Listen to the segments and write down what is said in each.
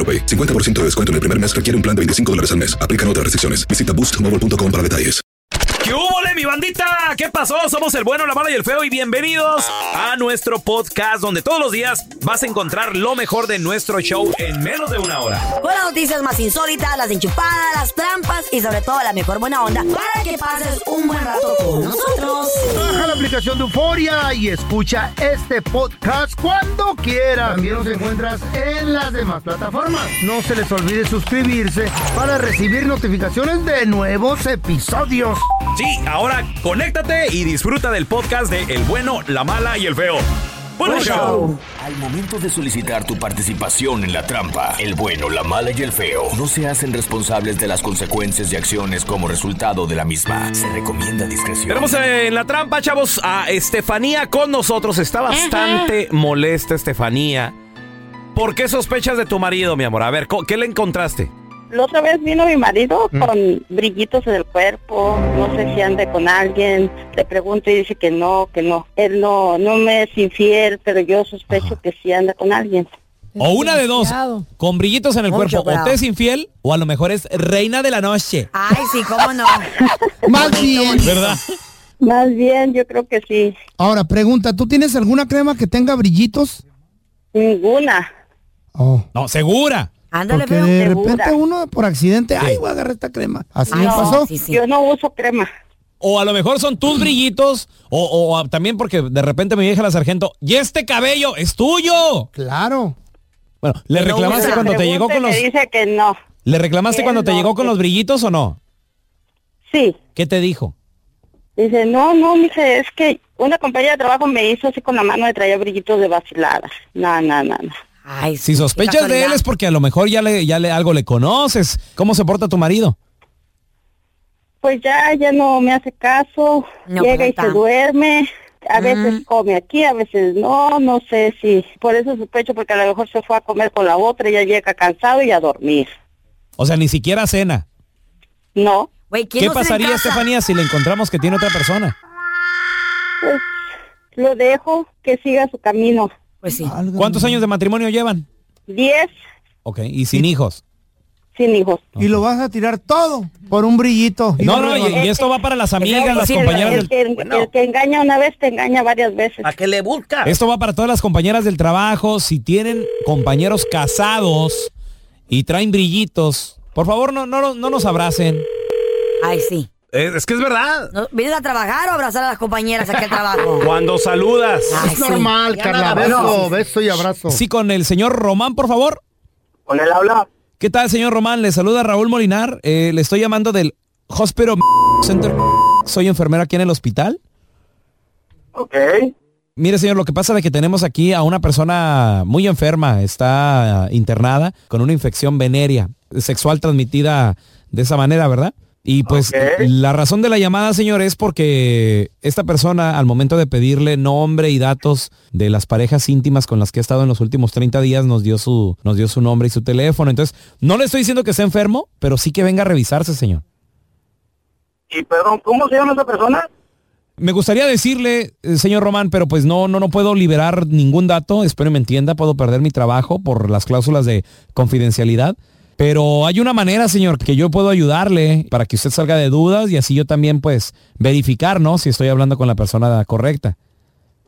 AroPay. 50% de descuento en el primer mes requiere un plan de 25 dólares al mes. Aplican otras restricciones. Visita boostmobile.com para detalles. ¿Qué hubo, mi bandita? ¿Qué pasó? Somos el bueno, la mala y el feo y bienvenidos a nuestro podcast donde todos los días vas a encontrar lo mejor de nuestro show en menos de una hora. Con las noticias más insólitas, las enchupadas, las trampas y sobre todo la mejor buena onda para que pases un buen rato con nosotros. Aplicación de Euforia y escucha este podcast cuando quieras. También nos encuentras en las demás plataformas. No se les olvide suscribirse para recibir notificaciones de nuevos episodios. Sí, ahora conéctate y disfruta del podcast de El bueno, la mala y el feo. ¡Buen show! Al momento de solicitar tu participación en la trampa, el bueno, la mala y el feo no se hacen responsables de las consecuencias y acciones como resultado de la misma. Se recomienda discreción. Tenemos en la trampa, chavos, a Estefanía con nosotros. Está bastante molesta Estefanía. ¿Por qué sospechas de tu marido, mi amor? A ver, ¿co- ¿qué le encontraste? La otra vez vino mi marido con brillitos en el cuerpo, no sé si ande con alguien, le pregunto y dice que no, que no. Él no, no me es infiel, pero yo sospecho que sí anda con alguien. O una de dos, con brillitos en el Mucho cuerpo. O te es infiel o a lo mejor es reina de la noche. Ay, sí, cómo no. Más bien. ¿Verdad? Más bien, yo creo que sí. Ahora, pregunta, ¿tú tienes alguna crema que tenga brillitos? Ninguna. Oh. No, segura. Ándale, Porque de repente uno por accidente, ay, voy a agarrar esta crema. Así me Ay, pasó. sí, sí. Yo no uso crema. O a lo mejor son tus brillitos. O, o a- también porque de repente me dije la sargento, y este cabello es tuyo. Claro. Bueno, ¿le No reclamaste cuando te llegó con los... Me dice que no. ¿Le reclamaste cuando te no, llegó con los brillitos o no? Sí. ¿Qué te dijo? Dice, no, no, dice, es que una compañera de trabajo me hizo así con la mano y traía brillitos de vaciladas. No, no, no, no. Ay, Si sospechas de él es porque a lo mejor ya le, ya le algo le conoces. ¿Cómo se porta tu marido? Pues ya, ya no me hace caso, No, llega y pues, se está. duerme, a Mm. veces come aquí, a veces no, no sé si, por eso sospecho porque a lo mejor se fue a comer con la otra y ya llega cansado y a dormir. O sea, ni siquiera cena. No, Güey, ¿quién ¿Qué no se pasaría? Estefanía, si le encontramos que tiene otra persona? pues lo dejo que siga su camino. Pues sí. Válgame. ¿Cuántos años de matrimonio llevan? Diez Ok, y sin hijos. sin hijos. Y lo vas a tirar todo por un brillito. Y No, no, y, esto va para las amigas, las compañeras El del... que, el que engaña una vez te engaña varias veces. ¿A qué le busca? Esto va para todas las compañeras del trabajo. Si tienen compañeros casados y traen brillitos, por favor no, no, no nos abracen. Ay, sí. Es, es que es verdad. ¿No- ¿Vienes a trabajar o abrazar a las compañeras aquí al trabajo? Cuando saludas. Ay, Es sí. normal, Ya Carla. Beso, beso y abrazo. Sí, con el señor Román, por favor. ¿Con él habla? ¿Qué tal, señor Román? Le saluda Raúl Molinar. Eh, le estoy llamando del Hospital Center. Soy enfermera aquí en el hospital. Ok. Mire, señor, lo que pasa es que tenemos aquí a una persona muy enferma, está ah, internada con una infección venérea sexual transmitida de esa manera, ¿verdad? Y pues la razón de la llamada, señor, es porque esta persona al momento de pedirle nombre y datos de las parejas íntimas con las que ha estado en los últimos 30 días nos dio su nos dio su nombre y su teléfono. Entonces, no le estoy diciendo que esté enfermo, pero sí que venga a revisarse, señor. Y perdón, ¿cómo se llama esa persona? Me gustaría decirle, eh, señor Román, pero pues no, no, no puedo liberar ningún dato. Espero me entienda, puedo perder mi trabajo por las cláusulas de confidencialidad. Pero hay una manera, señor, que yo puedo ayudarle para que usted salga de dudas y así yo también, pues, verificar, ¿no? Si estoy hablando con la persona correcta.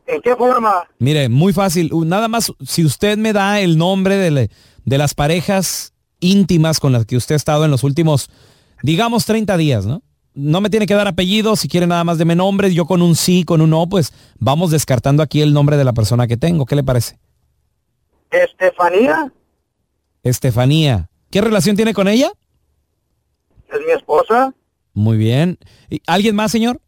¿En qué forma? Mire, muy fácil. Nada más, si usted me da el nombre de, le- de las parejas íntimas con las que usted ha estado en los últimos, digamos, 30 días, ¿no? No me tiene que dar apellido, si quiere nada más deme nombres, yo con un sí, con un no, pues vamos descartando aquí el nombre de la persona que tengo. ¿Qué le parece? Estefanía, Estefanía. ¿Qué relación tiene con ella? es mi esposa. Muy bien. ¿Y ¿Alguien más, señor?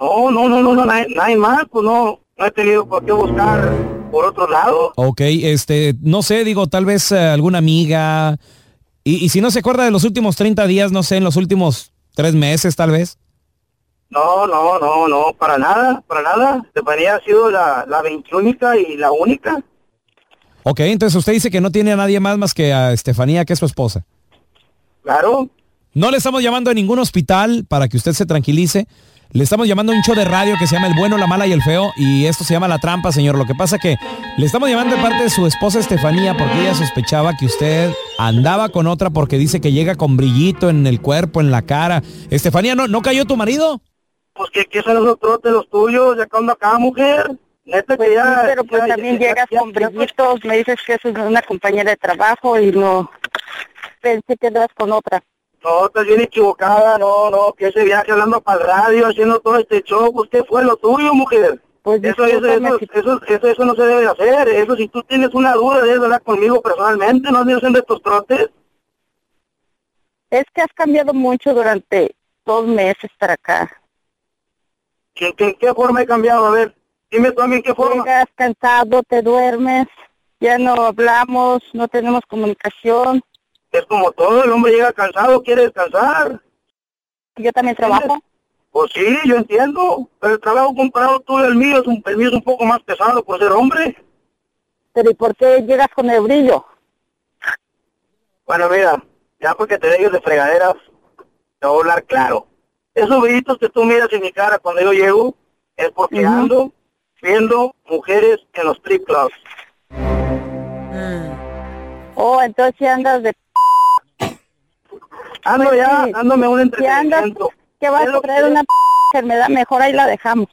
No, no, no, no, no, nadie, nadie más, pues no, no he tenido por qué buscar por otro lado. Ok, este, no sé, digo, tal vez eh, alguna amiga. Y, y si no se acuerda de los últimos 30 días, no sé, en los últimos tres meses, tal vez. No, no, no, no, para nada, para nada. Estefanía ha sido la, la veintiúnica y la única. Ok, entonces usted dice que no tiene a nadie más más que a Estefanía, que es su esposa. Claro. No le estamos llamando a ningún hospital para que usted se tranquilice. Le estamos llamando a un show de radio que se llama El Bueno, la Mala y el Feo. Y esto se llama La Trampa, señor. Lo que pasa que le estamos llamando de parte de su esposa Estefanía porque ella sospechaba que usted andaba con otra porque dice que llega con brillito en el cuerpo, en la cara. Estefanía, ¿no, ¿no cayó tu marido? Pues que, que son los trotes los tuyos, ya cuando acá, mujer. Que ya... pero pues ya- también ya- llegas con brillitos, me dices que eso es una compañera de trabajo y no pensé que eras con otra. No, estás bien equivocada, no, no, que ese viaje hablando para el radio, haciendo todo este show, pues ¿qué fue lo tuyo, mujer? Pues Eso, eso, eso, eso, eso, eso no se debe hacer, eso si tú tienes una duda debes hablar conmigo personalmente, no debes hacer estos trotes. Es que has cambiado mucho durante dos meses para acá. ¿En qué forma he cambiado? A ver, dime tú a mí en qué forma. Llegas cansado, te duermes, ya no hablamos, no tenemos comunicación. Es como todo, el hombre llega cansado, quiere descansar. Yo también trabajo. Pues sí, yo entiendo, pero el trabajo comparado tú y el mío es un, es un poco más pesado por ser hombre. Pero ¿y por qué llegas con el brillo? Bueno, mira, ya porque te dejes de fregaderas, te voy a hablar claro. Esos brillitos que tú miras en mi cara cuando yo llego es porque ando viendo mujeres en los strip clubs. Oh, entonces si andas de... Ando Pues ya, sí. dándome un entretenimiento. que vas Es a traer que- una enfermedad, mejor ahí la dejamos.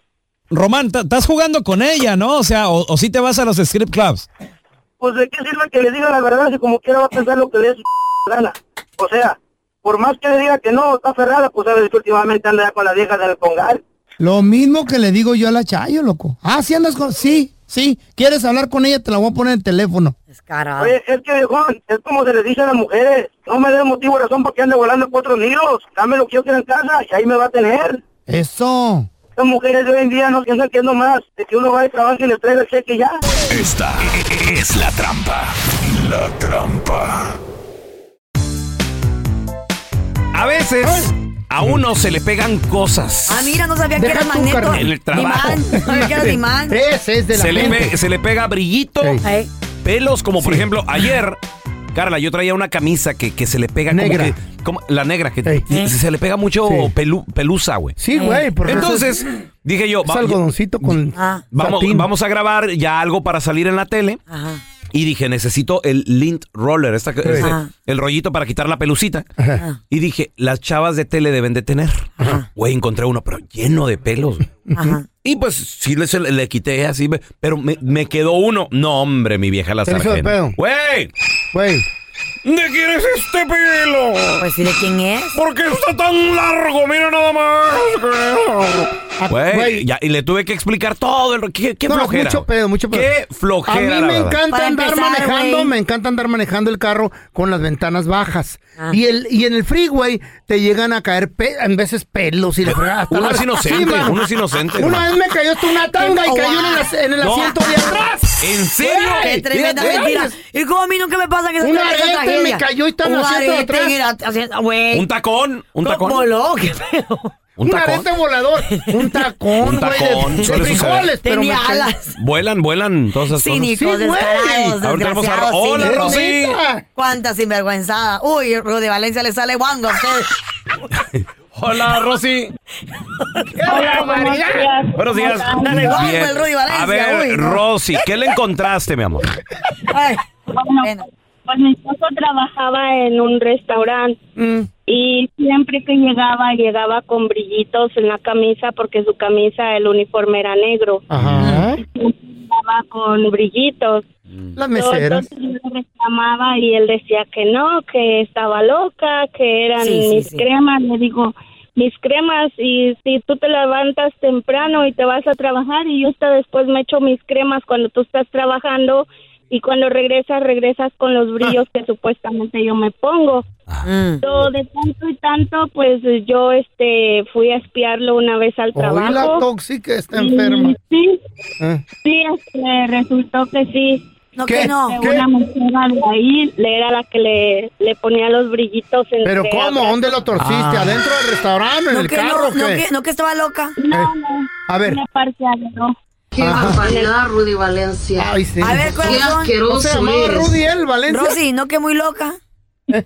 Román, estás jugando con ella, ¿no? O sea, o, o si te vas a los script clubs. Pues de qué sirve que le diga la verdad si como quiera va a pensar lo que le su gana. O sea, por más que le diga que no, está cerrada, pues sabes que últimamente anda ya con las viejas del Congal. Lo mismo que le digo yo a la Chayo, loco. Ah, sí andas con... Sí, sí. ¿Quieres hablar con ella? Te la voy a poner en teléfono. Descarado. Oye, es que viejón, es como se les dice a las mujeres. No me dé motivo o razón porque ande volando cuatro nidos. Dame lo que yo quiera en casa y ahí me va a tener. Eso. Las mujeres de hoy en día no piensan que es nomás de que uno va de trabajo y les traiga el cheque ya. Esta es la trampa. La trampa. A veces a uno se le pegan cosas. Ah, mira, no sabía que Deja eras tú, magneto. carnal. El trabajo. Imán, no sabía que eras imán. Ese es de la Se le, pe- se le pega brillito, Ey. Pelos, como por ejemplo ayer. Carla, yo traía una camisa que, que se le pega Negra. como que. Como, la negra, que y se le pega mucho Sí. pelu- pelusa, güey. Sí, güey. porque Entonces, dije yo, Es va- algodoncito con Ah. vamos, satín. vamos a grabar ya algo para salir en la tele. Ajá. Y dije, necesito el lint roller, esta- este- el rollito para quitar la pelucita. Ajá. Y dije, las chavas de tele deben de tener. Güey, encontré uno, pero lleno de pelos. Ajá. Y pues sí le, le, quité así, pero me, me quedó uno. No, hombre, mi vieja la ¿Se le hizo de sargento. Güey, Güey. ¿De quién es este pelo? Pues dile quién es. ¿Por qué está tan largo? Mira nada más. Güey, ya, y le tuve que explicar todo. El, qué, qué No, flojera. mucho pedo, mucho pedo. Qué flojera, A mí me verdad. encanta andar empezar, manejando, me encanta andar manejando el carro con las ventanas bajas. Ah. Y el y en el freeway te llegan a caer pe- en veces pelos y. Hasta Uno la- es inocente, Sí, uno es inocente. Una vez me cayó hasta una tanga y Oh, cayó en el, wow. as- en el No. asiento de atrás. ¿En serio? Qué tremenda mentira. ¿Y cómo a mí nunca me pasa que Un esa arete tragedia? me cayó y está en el Un asiento de arete atrás. güey. Un tacón, un tacón. ¿Cómo lo? ¿Qué pedo? Un Un tacón. arete volador. Un tacón, Un güey. tacón, De, de suele suceder. frijoles, pero me Tenía cayó. alas. Vuelan, vuelan todas esas cosas. Cínicos, Sí, güey. descarados, Ahorita vamos a- desgraciados. Hola, cínicos. Rosy. Neta. Cuánta sinvergüenzada. Uy, Rudy Valencia le sale guango a usted. Hola, Rosy. Hola, buenos días. Buenos días. El Rudy Valencia, A ver, uy, no. Rosy, ¿qué le encontraste, mi amor? Ay, Bueno, pues mi esposo trabajaba en un restaurante y siempre que llegaba, llegaba con brillitos en la camisa porque su camisa, el uniforme era negro. Ajá. Estaba con brillitos. Las meseras. Entonces yo le reclamaba y él decía que no, que estaba loca, que eran Sí, sí, mis sí. cremas. Le digo, mis cremas y si tú te levantas temprano y te vas a trabajar y yo hasta después me echo mis cremas cuando tú estás trabajando y cuando regresas, regresas con los brillos que supuestamente yo me pongo. Mm. So, de tanto y tanto, pues yo este fui a espiarlo una vez al Hoy la trabajo. tóxica está y enferma. Sí, Ah. sí, este, resultó que sí. No, ¿Qué? que no. Una mesera de ahí le era la que le, le ponía los brillitos en Pero ¿cómo? ¿Dónde lo torciste? Ah. ¿Adentro del restaurante? ¿En No el que, carro? no, o no, qué? que, no que estaba loca. No, no, A ver. una parte adentro. Qué barbaridad, Rudy Valencia. Ay, sí. A ver, Qué corazón. ¿No se asqueroso llamaba eres. Rudy el Valencia? Rosy, no que muy loca.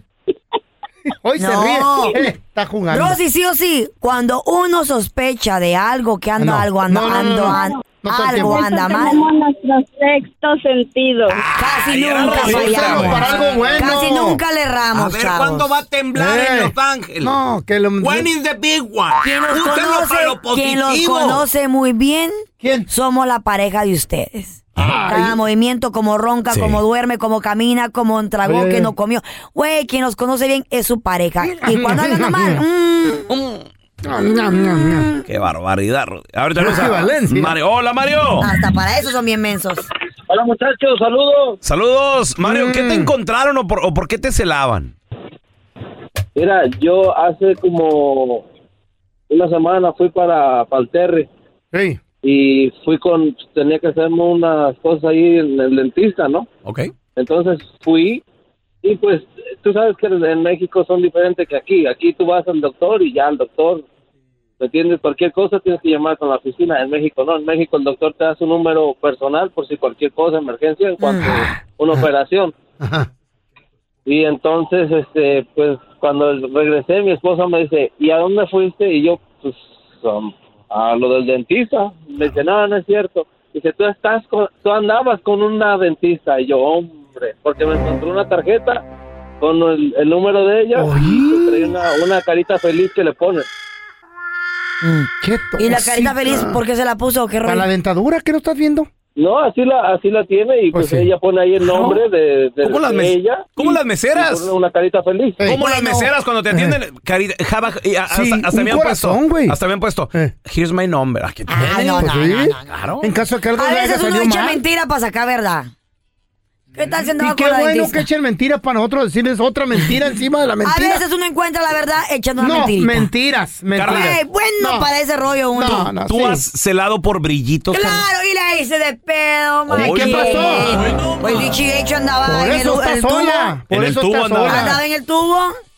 Hoy se No. ríe. Eh, está jugando. Rosy, sí o sí, cuando uno sospecha de algo, que anda No. algo, anda, No, no, no, ando, el algo tiempo. anda mal. Tenemos nuestro sexto sentido. Casi Ay, era nunca fallamos. para algo bueno. Casi nunca le A erramos, ver, chavos. ¿cuándo va a temblar Eh. en Los Ángeles? No, que lo... When is the big one? Quien los Úsenlo conoce, para lo quien los positivo. conoce muy bien, ¿Quién? somos la pareja de ustedes. Ay. Cada movimiento, como ronca, Sí. como duerme, como camina, como tragó, Oye. que no comió. Güey, quien los conoce bien es su pareja. Y cuando anda mal, mm, Ñam, ñam, ñam. Qué barbaridad. Ahorita Valencia. Mario. Hola, Mario. hasta para eso son bien mensos. Hola muchachos, saludos. Saludos. Mario, ¿qué te Mm. encontraron o por, o por qué te celaban? Mira, yo hace como una semana fui para, para el Terry Sí. y fui con, tenía que hacerme unas cosas ahí en el dentista, ¿no? Ok. Entonces fui y pues tú sabes que en México son diferentes que aquí. Aquí tú vas al doctor y ya el doctor, ¿me entiendes? Cualquier cosa tienes que llamar con la oficina. En México no, en México el doctor te da su número personal por si cualquier cosa, emergencia, en cuanto a una operación. Ajá. Y entonces, este, pues cuando regresé, mi esposa me dice, ¿y a dónde fuiste? Y yo, pues, um, a lo del dentista. Me dice, no, no es cierto. Dice, tú estás con, tú andabas con una dentista. Y yo, hombre, porque me encontré una tarjeta con el, el número de ella. Y trae una, una carita feliz que le pone. Qué Y la carita feliz, ¿por qué se la puso? ¿Qué ¿Para rollo? la dentadura qué no estás viendo? No, así la, así la tiene y Pues pues, sí. ella pone ahí el nombre de, de, ¿Cómo las de mes- ella. cómo y- las meseras? y pone una carita feliz. Eh. Como las meseras cuando te atienden, carita, java- y a- Sí, hasta, hasta un me han corazón, puesto, güey. hasta me han puesto, Eh. here's my number. Aquí Ah, tienes. no, Pues no, sí. no, no, no. Claro. En caso de que algo A le haya veces uno salido echa mal. mentira para sacar verdad. ¿Qué tal andaba Y qué con la bueno dentista? que echen mentiras para nosotros decirles otra mentira encima de la A mentira. veces uno encuentra la verdad echando una no, mentirita. mentiras, mentiras. Güey, bueno No. para ese rollo uno. No, no, ¿Tú sí. has celado por brillitos? Claro, y la hice de pedo, machín. ¿qué pasó? Pues dicho y hecho andaba Por en el, eso está el tubo. sola. Por En el eso tubo está andaba. sola. Andaba en el tubo.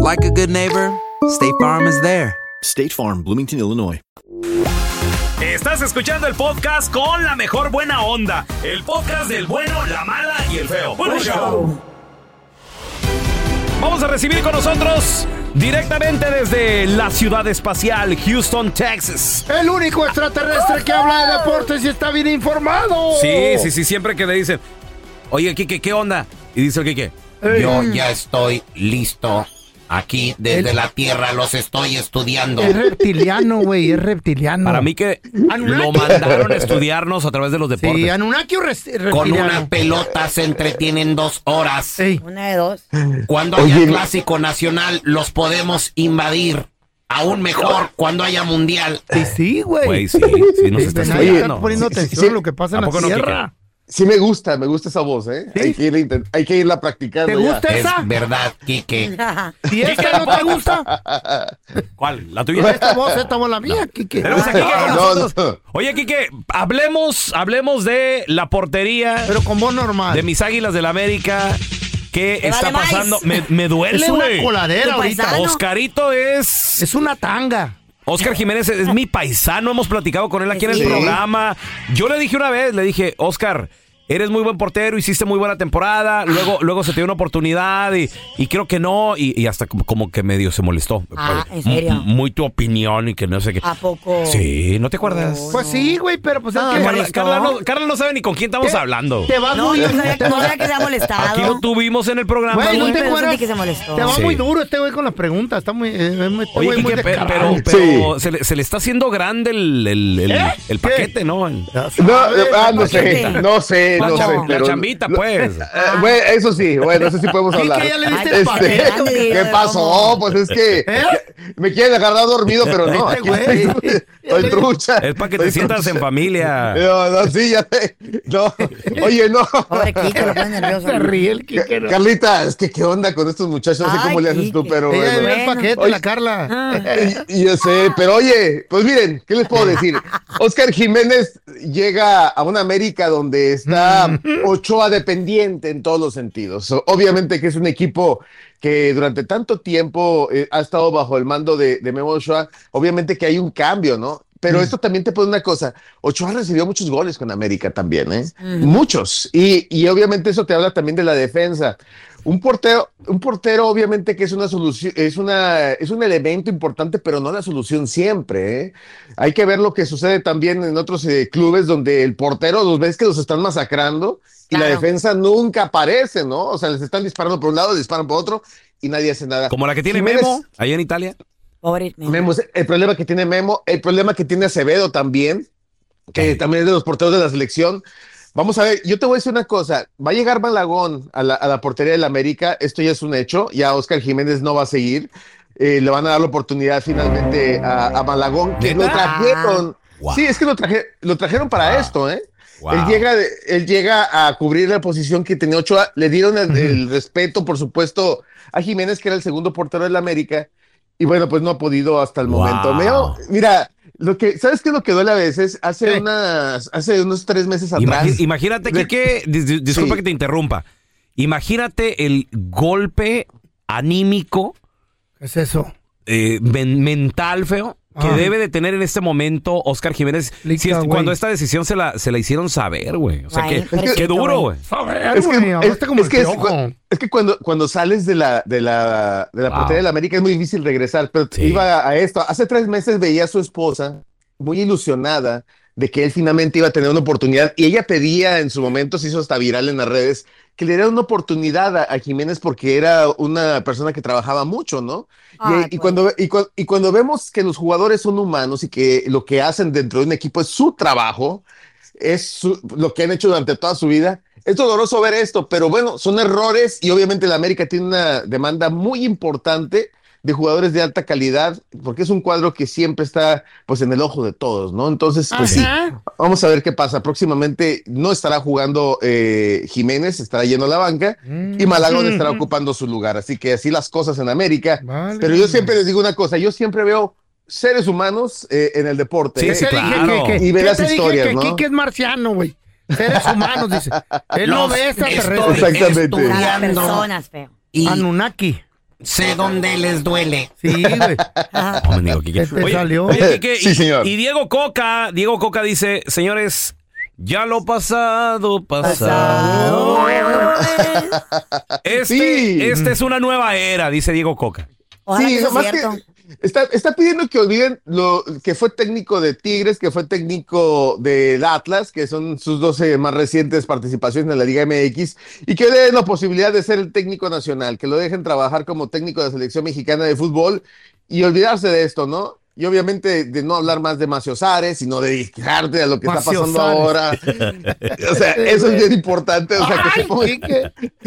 like a good neighbor, State Farm is there. State Farm, Bloomington, Illinois. Estás escuchando el podcast con la mejor buena onda. El podcast del bueno, la mala y el feo. Bueno, show. Vamos a recibir con nosotros directamente desde la ciudad espacial Houston, Texas. El único extraterrestre que habla de deportes y está bien informado. Sí, sí, sí, siempre que le dicen, oye, Kike, ¿qué onda? Y dice el Kike, Yo ya estoy listo. Aquí, desde la Tierra, los estoy estudiando. Es reptiliano, güey, es reptiliano. para mí que lo mandaron a estudiarnos a través de los deportes. Sí, Anunnaki o reptiliano. Con una pelota se entretienen dos horas. Una de dos. Cuando haya clásico nacional, los podemos invadir. Aún mejor cuando haya mundial. Sí, sí, güey. Güey, sí, sí nos está estudiando. está poniendo atención a lo que pasa en ¿A la no, Tierra. Sí me gusta, me gusta esa voz, ¿eh? Hay, que irla, intent- hay que irla practicando. ¿Te ya. gusta esa? Es verdad, Quique. ¿Y esta no te gusta? ¿Cuál? ¿La tuya? Esta voz, esta voz la mía, Kike. Tenemos a Kike con No, nosotros. no. Oye, Kike, hablemos, hablemos de la portería Pero con voz normal. de mis águilas del la América. ¿Qué está pasando? Me, me duele, Es una coladera ahorita. paisano. Oscarito es. Es una tanga. Oscar Jiménez es, es mi paisano. Hemos platicado con él aquí en el Sí. programa. Yo le dije una vez, le dije, Oscar. Eres muy buen portero, hiciste muy buena temporada, luego, luego se te dio una oportunidad y, y creo que no, y, y hasta como, como que medio se molestó. Ah, ¿en serio? m- Muy tu opinión y que no sé qué. ¿A poco? Sí, ¿no te acuerdas? Pues sí, güey, pero pues es Ah, que... Carla? Carla no, Carla no sabe ni con quién estamos ¿Qué? hablando. Te vas No, muy... no sabía, sabía que se ha molestado. Aquí lo tuvimos en el programa. Güey, ¿no te acuerdas? que se molestó. Te va Sí. muy duro este güey con las preguntas. Está muy... eh, muy- este Oye, güey muy pero, pero se, le, se le está haciendo grande el, el, el, ¿Eh? el ¿Qué? paquete, ¿no? El- No, ah, no sé, no sé, la, no cham- la chambita, pues. Eh, bueno, eso sí, bueno, eso sí podemos hablar. que ya le diste Ay, el este, paquete. grande, ¿Qué ¿cómo? pasó? Pues es que ¿Eh? me quieren agarrar dormido, pero no. Este aquí estoy, estoy trucha. Es para que te sientas en familia. No, no, sí, ya sé. No, oye, no. Pobre Kike, lo pone nervioso. Se ríe el Kike. Ca- ¿no? Carlita, es que qué onda con estos muchachos, no sé Ay, cómo le haces tú, pero Ella bueno. el paquete, Oye. la Carla. Ah. Yo sé, pero oye, pues miren, ¿qué les puedo decir? Oscar Jiménez llega a una América donde está Ochoa dependiente en todos los sentidos. Obviamente que es un equipo que durante tanto tiempo eh, ha estado bajo el mando de, de Memo Ochoa. Obviamente que hay un cambio, ¿no? Pero esto también te pone una cosa. Ochoa recibió muchos goles con América también, ¿eh? Muchos. Y, y obviamente eso te habla también de la defensa. Un portero, un portero obviamente que es una solución, es una, es un elemento importante, pero no la solución siempre. ¿eh? Hay que ver lo que sucede también en otros eh, clubes donde el portero los ves que los están masacrando y la defensa nunca aparece, ¿no? O sea, les están disparando por un lado, disparan por otro y nadie hace nada. Como la que tiene Jiménez- Memo, allá en Italia. Pobre Memo, el problema que tiene Memo, el problema que tiene Acevedo también, que también es de los porteros de la selección. Vamos a ver, yo te voy a decir una cosa, va a llegar Malagón a la, a la portería del América, esto ya es un hecho, ya Oscar Jiménez no va a seguir, Eh, le van a dar la oportunidad finalmente a, a Malagón, que lo trajeron, Wow. sí, es que lo, traje- lo trajeron para Wow. esto, ¿eh? Wow. Él, llega, de- él llega a cubrir la posición que tenía Ochoa. Le dieron el, el respeto, por supuesto, a Jiménez, que era el segundo portero del América. Y bueno, pues no ha podido hasta el Wow. momento. Meo, mira, lo que, ¿sabes qué es lo que duele a veces? Hace, unas, hace unos tres meses atrás. Imagínate De- que, disculpa Sí. que te interrumpa. Imagínate el golpe anímico, ¿Qué es eso? eh, men- mental, feo, que Ay. debe de tener en este momento Oscar Jiménez. Lica, si es- güey. cuando esta decisión se la, se la hicieron saber, güey. O sea, Ay, que, qué duro, güey. Es que, güey, es- hablaste como es el que es- piojo. es que cuando, cuando sales de la, de la, de la Wow. portería de la América es muy difícil regresar, pero Sí. iba a esto. Hace tres meses veía a su esposa muy ilusionada de que él finalmente iba a tener una oportunidad y ella pedía en su momento, se hizo hasta viral en las redes, que le diera una oportunidad a, a Jiménez porque era una persona que trabajaba mucho, ¿no? Y- pues. cuando, y, cu- y cuando vemos que los jugadores son humanos y que lo que hacen dentro de un equipo es su trabajo, es su- lo que han hecho durante toda su vida. Es doloroso ver esto, pero bueno, son errores y obviamente la América tiene una demanda muy importante de jugadores de alta calidad, porque es un cuadro que siempre está pues en el ojo de todos, ¿no? Entonces, pues sí, vamos a ver qué pasa. Próximamente no estará jugando eh, Jiménez, estará yendo a la banca y Malagón Mm. estará ocupando su lugar. Así que así las cosas en América. Vale. Pero yo siempre les digo una cosa, yo siempre veo seres humanos eh, en el deporte. Sí, ¿eh? sí, Te dije claro. que, que- Y ve ¿qué las historias, que ¿no? Kike es marciano, güey. Seres humanos, dice. Él no ve extraterrestres. Exactamente. Personas, feo. y Anunnaki. Sé dónde les duele. Sí, güey. Oye, salió. oye, Sí, y- señor. Y, Diego Coca, Diego Coca dice, señores, ya lo pasado, pasado. Este, Sí. este es una nueva era, dice Diego Coca. Ojalá Sí, que cierto. que está, está pidiendo que olviden lo que fue técnico de Tigres, que fue técnico del Atlas, que son sus 12 más recientes participaciones en la Liga MX, y que le den la posibilidad de ser el técnico nacional, que lo dejen trabajar como técnico de la selección mexicana de fútbol y olvidarse de esto, ¿no? Y obviamente de no hablar más de Macio Sares, sino de dedicarte a lo que está pasando Sares. ahora. O sea, eso es bien importante. O sea, que se pongan,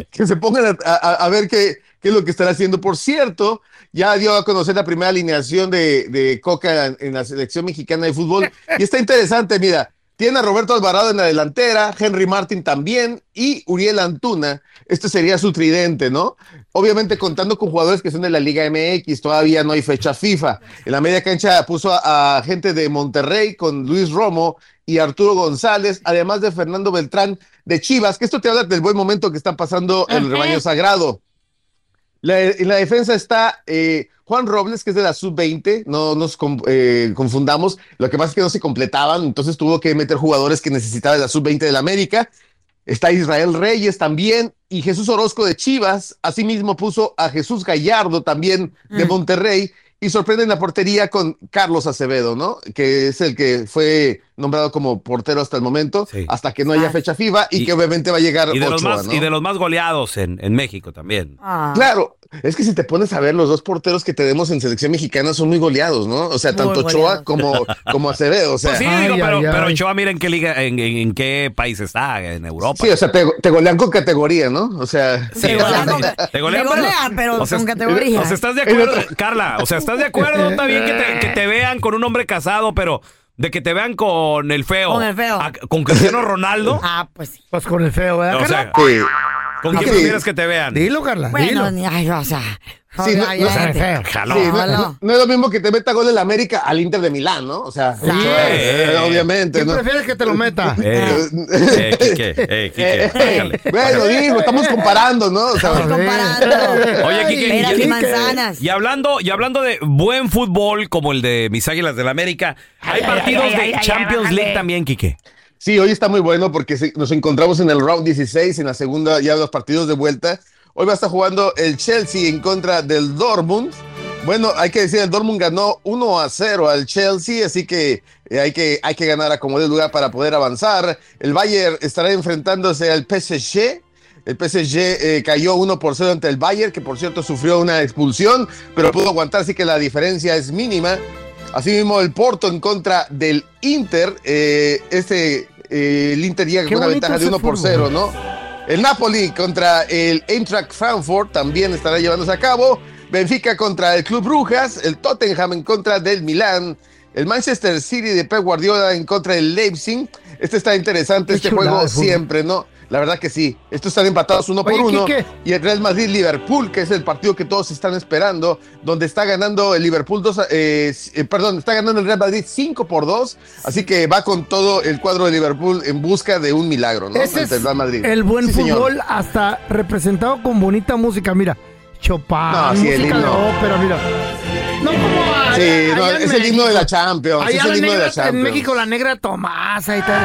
que se pongan a, a- a ver qué, qué es lo que estará haciendo. Por cierto, ya dio a conocer la primera alineación de, de Coca en, en la selección mexicana de fútbol. Y está interesante, mira. Tiene a Roberto Alvarado en la delantera, Henry Martin también y Uriel Antuna. Este sería su tridente, ¿no? Obviamente contando con jugadores que son de la Liga MX, todavía no hay fecha FIFA. En la media cancha puso a, a gente de Monterrey con Luis Romo y Arturo González, además de Fernando Beltrán de Chivas, que esto te habla del buen momento que está pasando el rebaño sagrado. La- en la defensa está eh, Juan Robles, que es de la sub-20, no nos eh, confundamos, lo que pasa es que no se completaban, entonces tuvo que meter jugadores que necesitaba de la sub-20 del América. Está Israel Reyes también y Jesús Orozco de Chivas, asimismo puso a Jesús Gallardo también de Mm. Monterrey y sorprende en la portería con Carlos Acevedo, ¿no? Que es el que fue nombrado como portero hasta el momento, hasta que no haya fecha FIFA y, Y- que obviamente va a llegar Y de, los más, ¿no? y de los más goleados en, en México también. Ah. Claro, es que si te pones a ver, los dos porteros que tenemos en selección mexicana son muy goleados, ¿no? O sea, Muy tanto Ochoa como, como Acevedo, o sea. Pues sí, digo, pero, pero Ochoa, mira en qué liga, en, en- en qué país está, en Europa. Sí, o sea, te, te golean con categoría, ¿no? O sea. Sí, te golean, Te golean, pero o sea, con categoría. O sea, ¿estás de acuerdo, Carla? O sea, ¿estás de acuerdo? Está bien que te, que te vean con un hombre casado, pero de que te vean con el feo. Con el feo. a- con Cristiano Ronaldo. Ah, pues sí. Pues con el feo, ¿verdad, O sea? ¿Con quién Sí. prefieres que te vean? Dilo, Carla, Bueno, dilo. ni- ay, o sea. Sí, no, no- ay, feo. Jaló. Sí, no, no- no es lo mismo que te meta gol en la América al Inter de Milán, ¿no? O sea, Ochoa, eh, obviamente, ¿Quién ¿no? prefieres que te lo meta? Eh, eh, Quique, eh, Quique, Eh, bájale. bueno, digo, estamos comparando, ¿no? O sea, Oye, Quique, y- y manzanas. Y hablando, y hablando de buen fútbol como el de mis Águilas del América, hay ay, partidos ay, de Champions League también, Quique. Sí, hoy está muy bueno porque nos encontramos en el round 16, en la segunda ya los partidos de vuelta. Hoy va a estar jugando el Chelsea en contra del Dortmund. Bueno, hay que decir, el Dortmund ganó 1 a 0 al Chelsea, así que eh, hay que, hay que ganar a como de lugar para poder avanzar. El Bayern estará enfrentándose al PSG. El PSG eh, cayó 1 por 0 ante el Bayern, que por cierto sufrió una expulsión, pero pudo aguantar, así que la diferencia es mínima. Asimismo, el Porto en contra del Inter. eh, este, eh, el Inter llega Qué con una ventaja de es el 1 por fútbol. 0, ¿no? El Napoli contra el Eintracht Frankfurt también estará llevándose a cabo. Benfica contra el Club Brujas. El Tottenham en contra del Milán. El Manchester City de Pep Guardiola en contra del Leipzig. Este está interesante, Qué este juego siempre, ¿no? La verdad que sí. Estos están empatados uno por uno. Quique. Y el Real Madrid-Liverpool, que es el partido que todos están esperando, donde está ganando el Liverpool 2, eh, eh, perdón, está ganando el Real Madrid 5 por 2. Así que va con todo el cuadro de Liverpool en busca de un milagro, ¿no? Ese Ante el Real Madrid. el buen Sí, señor. fútbol hasta representado con bonita música. Mira, Chopin, No, sí, el música de ópera, mira. No como Sí, no, es el himno de la. Champions. Allá es el himno de la Champions. en México la negra Tomasa y tal.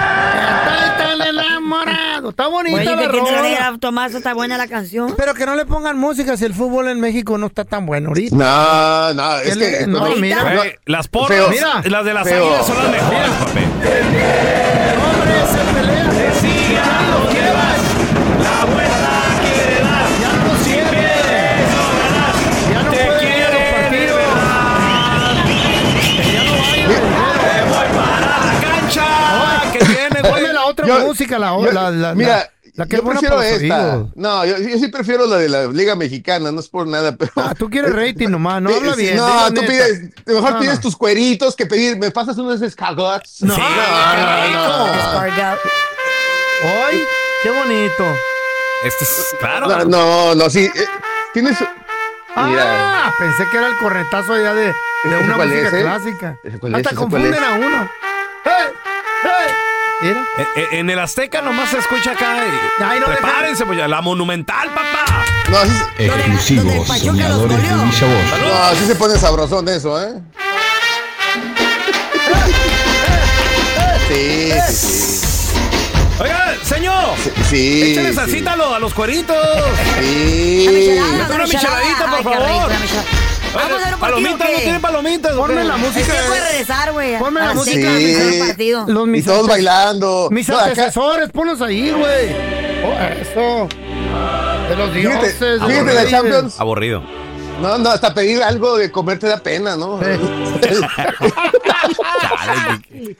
Tan enamorado. Está bonita Oye, la ¿de quién te lo rola. diga, Tomás? Está buena la canción. Pero que no le pongan música si el fútbol en México no está tan bueno ahorita. No, no, es ¿Qué que. no, mira. las porras. Mira. las de las águilas son las mejores, papi. Otra Yo- música, la, yo- la, la, mira, la, la que yo es buena prefiero esta. No, yo, yo sí prefiero la de la Liga Mexicana, no es por nada, pero. Ah, tú quieres rating nomás, no habla bien. No, tú neta. pides, mejor No, pides no. tus cueritos que pedir, me pasas unos escargots. No, Sí, qué no, no. ¡Ay! ¡Qué bonito! Este es, claro. No, no, no, sí. eh, Tienes. Mira. Ah, pensé que era el cornetazo allá de, de ¿Ese una música es, eh? clásica. ¿Ese cuál es? Hasta ¿Ese cuál confunden es? a uno. ¡Hey! ¡Hey! Mira. Eh, eh, En el Azteca nomás se escucha acá. y- Ay, no, Prepárense, pues ya, la monumental, papá. No, sí, Exclusivos soñadores de no, sí se pone sabrosón eso, ¿eh? Sí, sí, sí. Oiga, señor. Sí. Échale sí. salsita a los, a los cueritos. Sí. Una michelada, por favor. Vamos a ver un partido. Palomitas. ¿no tiene palomitas? Ponme la música. Es tiempo de regresar, güey. Ponme la música. partido. Los Y todos bailando. Mis antecesores, ponlos ahí, güey. Oh, eso. De los Fíjate, dioses. fíjate la. Champions. Aburrido. No, no, hasta pedir algo de comer te da pena, ¿no?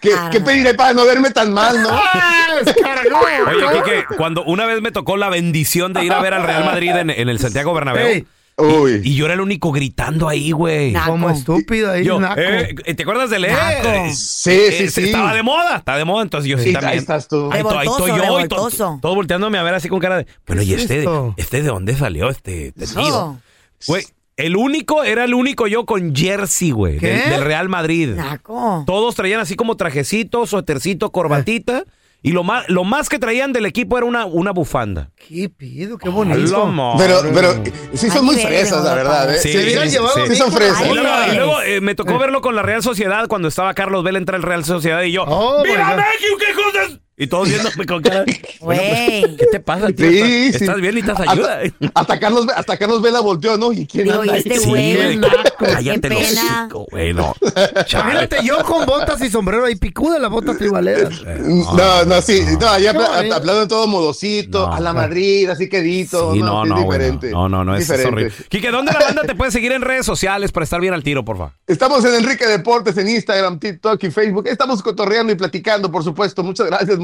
¿Qué, ¿Qué pediré para no verme tan mal, no? Oye, Kike, cuando una vez me tocó la bendición de ir a ver al Real Madrid en, en el Santiago Bernabéu. Uy. Y yo era el único gritando ahí, güey. Como estúpido ahí, Yo, naco. eh, ¿Te acuerdas de leer? Naco. Sí, sí, sí. Estaba de moda, está de moda, entonces yo sí, Sí, también. ahí estás tú. Ahí, to- ahí estoy Revoltoso, yo y to- revoltoso. todos volteándome a ver así con cara de. Bueno, ¿y es este, esto? este de dónde salió este? No. Güey, el único, era el único yo con jersey, güey, del, del Real Madrid. Naco. Todos traían así como trajecito, suétercito, corbatita. Y lo más, lo más que traían del equipo era una, una bufanda. ¿Qué pido? Qué bonito. Pero, pero sí son muy fresas, la verdad. ¿eh? Sí, son fresas. Y luego, y Ay. luego, eh, me tocó verlo con la Real Sociedad cuando estaba Carlos Vela entra al Real Sociedad y yo, Oh, my ¡Viva God. México, qué cosas! Y todos viéndome con cara. Bueno, pues, Güey. ¿Qué te pasa, tío? Sí, ¿Estás, sí. estás bien? ¿Necesitas ayuda? Hasta, hasta Carlos, hasta Carlos Vela volteó, ¿no? ¿Y quién Digo, anda y ahí? este Sí, güey, güey, naco, Cállate qué los hocico, güey, no. Imagínate yo con botas y sombrero ahí picuda las botas tribaleras. No, no, sí, no, ya hablando de todo modosito, No. a la Madrid, así quedito. Sí, no, no, sí, no, es güey, diferente. no, no, no, es, es diferente. horrible. Quique, ¿dónde la banda te puede seguir en redes sociales para estar bien al tiro, porfa? Estamos en Enrique Deportes, en Instagram, TikTok y Facebook. Estamos cotorreando y platicando, por supuesto. Muchas gracias,